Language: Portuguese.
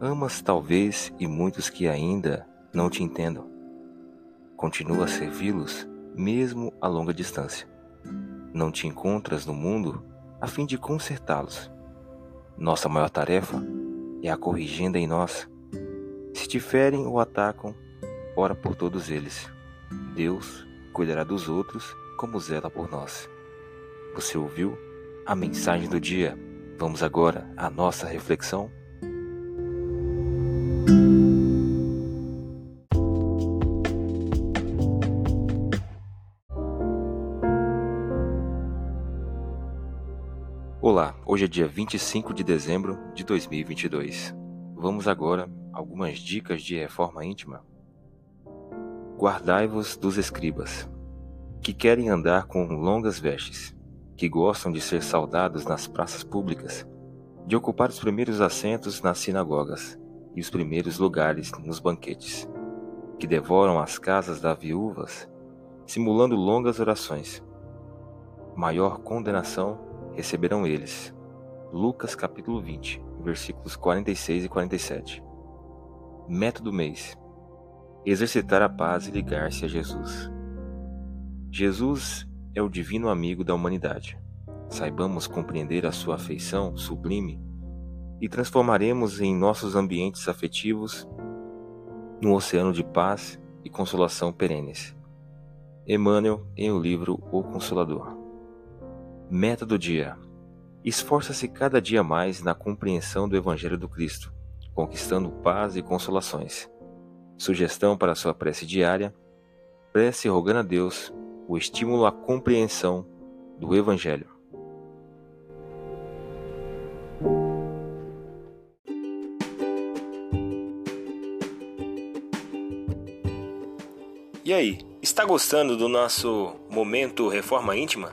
Amas talvez e muitos que ainda não te entendam. Continua a servi-los mesmo a longa distância. Não te encontras no mundo a fim de consertá-los. Nossa maior tarefa é a corrigenda em nós. Se te ferem ou atacam, ora por todos eles. Deus cuidará dos outros como zela por nós. Você ouviu a mensagem do dia? Vamos agora à nossa reflexão. Olá, hoje é dia 25 de dezembro de 2022. Vamos agora algumas dicas de reforma íntima. Guardai-vos dos escribas, que querem andar com longas vestes, que gostam de ser saudados nas praças públicas, de ocupar os primeiros assentos nas sinagogas e os primeiros lugares nos banquetes, que devoram as casas das viúvas, simulando longas orações. Maior condenação receberão eles. Lucas capítulo 20, versículos 46 e 47. Método mês: exercitar a paz e ligar-se a Jesus. Jesus é o divino amigo da humanidade. Saibamos compreender a sua afeição sublime e transformaremos em nossos ambientes afetivos num oceano de paz e consolação perenes. Emmanuel em o livro O Consolador. Meta do dia: esforça-se cada dia mais na compreensão do Evangelho do Cristo, conquistando paz e consolações. Sugestão para sua prece diária: prece rogando a Deus o estímulo à compreensão do Evangelho. E aí, está gostando do nosso momento Reforma Íntima?